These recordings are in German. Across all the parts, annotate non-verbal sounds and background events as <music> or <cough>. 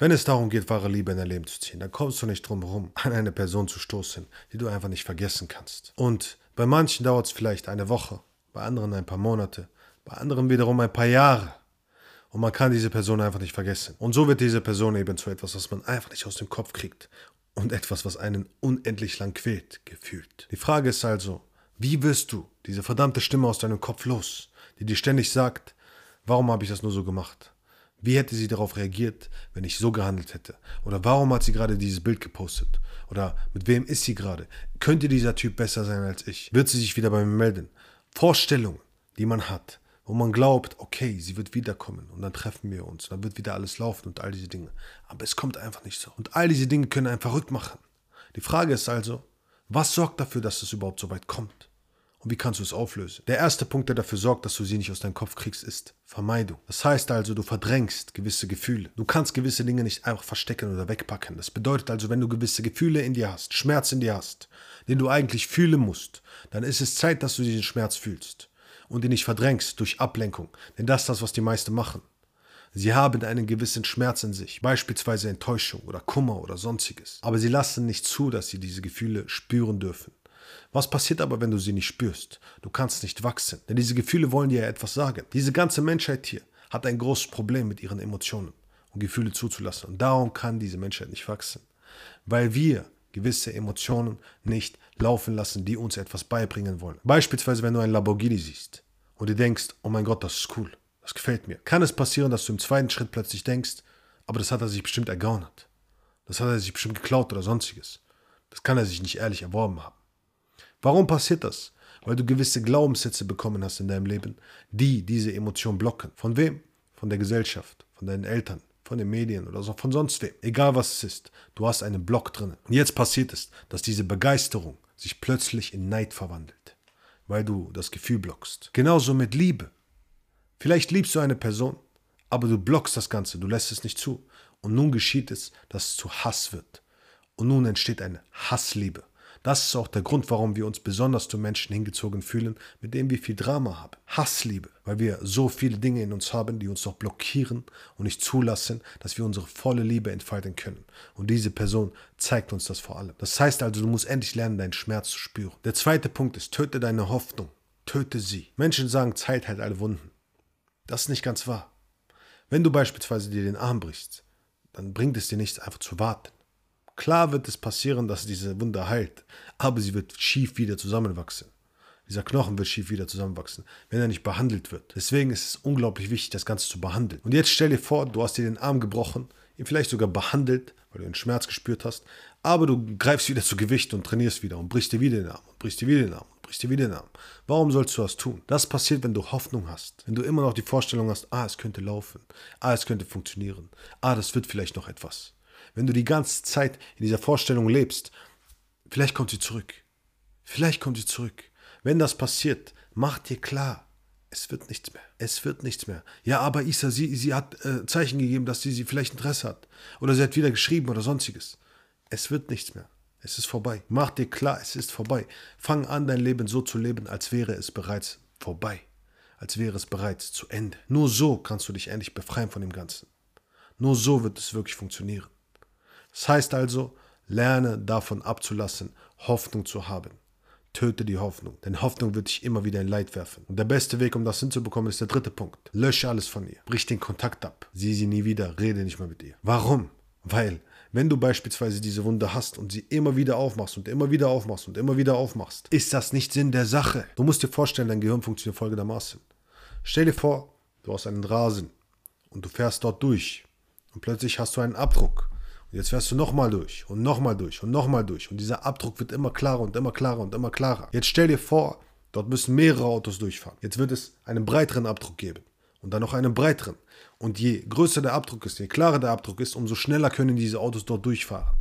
Wenn es darum geht, wahre Liebe in dein Leben zu ziehen, dann kommst du nicht drum herum, <laughs> an eine Person zu stoßen, die du einfach nicht vergessen kannst. Und bei manchen dauert es vielleicht eine Woche, bei anderen ein paar Monate, bei anderen wiederum ein paar Jahre. Und man kann diese Person einfach nicht vergessen. Und so wird diese Person eben zu etwas, was man einfach nicht aus dem Kopf kriegt. Und etwas, was einen unendlich lang quält, gefühlt. Die Frage ist also, wie wirst du diese verdammte Stimme aus deinem Kopf los, die dir ständig sagt, warum habe ich das nur so gemacht? Wie hätte sie darauf reagiert, wenn ich so gehandelt hätte? Oder warum hat sie gerade dieses Bild gepostet? Oder mit wem ist sie gerade? Könnte dieser Typ besser sein als ich? Wird sie sich wieder bei mir melden? Vorstellungen, die man hat, wo man glaubt, okay, sie wird wiederkommen und dann treffen wir uns, dann wird wieder alles laufen und all diese Dinge. Aber es kommt einfach nicht so. Und all diese Dinge können einen verrückt machen. Die Frage ist also, was sorgt dafür, dass es überhaupt so weit kommt? Und wie kannst du es auflösen? Der erste Punkt, der dafür sorgt, dass du sie nicht aus deinem Kopf kriegst, ist Vermeidung. Das heißt also, du verdrängst gewisse Gefühle. Du kannst gewisse Dinge nicht einfach verstecken oder wegpacken. Das bedeutet also, wenn du gewisse Gefühle in dir hast, Schmerz in dir hast, den du eigentlich fühlen musst, dann ist es Zeit, dass du diesen Schmerz fühlst und ihn nicht verdrängst durch Ablenkung. Denn das ist das, was die meisten machen. Sie haben einen gewissen Schmerz in sich, beispielsweise Enttäuschung oder Kummer oder sonstiges. Aber sie lassen nicht zu, dass sie diese Gefühle spüren dürfen. Was passiert aber, wenn du sie nicht spürst? Du kannst nicht wachsen, denn diese Gefühle wollen dir ja etwas sagen. Diese ganze Menschheit hier hat ein großes Problem mit ihren Emotionen und Gefühle zuzulassen. Und darum kann diese Menschheit nicht wachsen, weil wir gewisse Emotionen nicht laufen lassen, die uns etwas beibringen wollen. Beispielsweise, wenn du einen Lamborghini siehst und du denkst, oh mein Gott, das ist cool, das gefällt mir. Kann es passieren, dass du im zweiten Schritt plötzlich denkst, aber das hat er sich bestimmt ergaunert. Das hat er sich bestimmt geklaut oder sonstiges. Das kann er sich nicht ehrlich erworben haben. Warum passiert das? Weil du gewisse Glaubenssätze bekommen hast in deinem Leben, die diese Emotion blocken. Von wem? Von der Gesellschaft, von deinen Eltern, von den Medien oder so, von sonst wem. Egal was es ist, du hast einen Block drin. Und jetzt passiert es, dass diese Begeisterung sich plötzlich in Neid verwandelt, weil du das Gefühl blockst. Genauso mit Liebe. Vielleicht liebst du eine Person, aber du blockst das Ganze, du lässt es nicht zu. Und nun geschieht es, dass es zu Hass wird. Und nun entsteht eine Hassliebe. Das ist auch der Grund, warum wir uns besonders zu Menschen hingezogen fühlen, mit denen wir viel Drama haben. Hassliebe, weil wir so viele Dinge in uns haben, die uns noch blockieren und nicht zulassen, dass wir unsere volle Liebe entfalten können. Und diese Person zeigt uns das vor allem. Das heißt also, du musst endlich lernen, deinen Schmerz zu spüren. Der zweite Punkt ist, töte deine Hoffnung. Töte sie. Menschen sagen, Zeit heilt alle Wunden. Das ist nicht ganz wahr. Wenn du beispielsweise dir den Arm brichst, dann bringt es dir nichts, einfach zu warten. Klar wird es passieren, dass diese Wunde heilt, aber sie wird schief wieder zusammenwachsen. Dieser Knochen wird schief wieder zusammenwachsen, wenn er nicht behandelt wird. Deswegen ist es unglaublich wichtig, das Ganze zu behandeln. Und jetzt stell dir vor, du hast dir den Arm gebrochen, ihn vielleicht sogar behandelt, weil du einen Schmerz gespürt hast, aber du greifst wieder zu Gewicht und trainierst wieder und brichst dir wieder den Arm und brichst dir wieder den Arm und brichst dir wieder den Arm. Warum sollst du das tun? Das passiert, wenn du Hoffnung hast. Wenn du immer noch die Vorstellung hast, ah, es könnte laufen, ah, es könnte funktionieren, ah, das wird vielleicht noch etwas. Wenn du die ganze Zeit in dieser Vorstellung lebst, vielleicht kommt sie zurück. Vielleicht kommt sie zurück. Wenn das passiert, mach dir klar, es wird nichts mehr. Es wird nichts mehr. Ja, aber Isa, sie, sie hat äh, Zeichen gegeben, dass sie, sie vielleicht Interesse hat. Oder sie hat wieder geschrieben oder sonstiges. Es wird nichts mehr. Es ist vorbei. Mach dir klar, es ist vorbei. Fang an, dein Leben so zu leben, als wäre es bereits vorbei. Als wäre es bereits zu Ende. Nur so kannst du dich endlich befreien von dem Ganzen. Nur so wird es wirklich funktionieren. Das heißt also, lerne davon abzulassen, Hoffnung zu haben. Töte die Hoffnung, denn Hoffnung wird dich immer wieder in Leid werfen. Und der beste Weg, um das hinzubekommen, ist der dritte Punkt. Lösche alles von ihr. Brich den Kontakt ab. Sieh sie nie wieder, rede nicht mehr mit ihr. Warum? Weil, wenn du beispielsweise diese Wunde hast und sie immer wieder aufmachst und immer wieder aufmachst und immer wieder aufmachst, ist das nicht Sinn der Sache. Du musst dir vorstellen, dein Gehirn funktioniert folgendermaßen. Stell dir vor, du hast einen Rasen und du fährst dort durch und plötzlich hast du einen Abdruck jetzt fährst du nochmal durch und nochmal durch und nochmal durch. Und dieser Abdruck wird immer klarer und immer klarer und immer klarer. Jetzt stell dir vor, dort müssen mehrere Autos durchfahren. Jetzt wird es einen breiteren Abdruck geben. Und dann noch einen breiteren. Und je größer der Abdruck ist, je klarer der Abdruck ist, umso schneller können diese Autos dort durchfahren.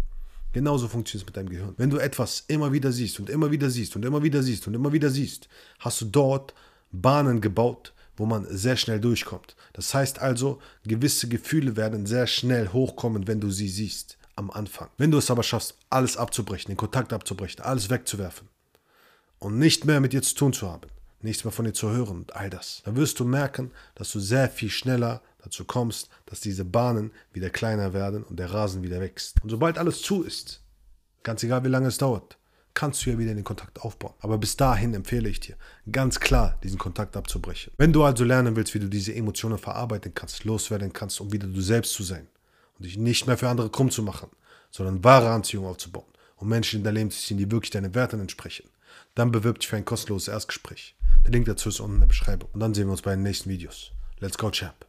Genauso funktioniert es mit deinem Gehirn. Wenn du etwas immer wieder siehst und immer wieder siehst und immer wieder siehst und immer wieder siehst, hast du dort Bahnen gebaut, wo man sehr schnell durchkommt. Das heißt also, gewisse Gefühle werden sehr schnell hochkommen, wenn du sie siehst am Anfang. Wenn du es aber schaffst, alles abzubrechen, den Kontakt abzubrechen, alles wegzuwerfen und nicht mehr mit ihr zu tun zu haben, nichts mehr von ihr zu hören und all das, dann wirst du merken, dass du sehr viel schneller dazu kommst, dass diese Bahnen wieder kleiner werden und der Rasen wieder wächst. Und sobald alles zu ist, ganz egal wie lange es dauert, kannst du ja wieder den Kontakt aufbauen. Aber bis dahin empfehle ich dir, ganz klar diesen Kontakt abzubrechen. Wenn du also lernen willst, wie du diese Emotionen verarbeiten kannst, loswerden kannst, um wieder du selbst zu sein und dich nicht mehr für andere krumm zu machen, sondern wahre Anziehung aufzubauen und Menschen in dein Leben zu ziehen, die wirklich deinen Werten entsprechen, dann bewirb dich für ein kostenloses Erstgespräch. Der Link dazu ist unten in der Beschreibung. Und dann sehen wir uns bei den nächsten Videos. Let's go, Champ.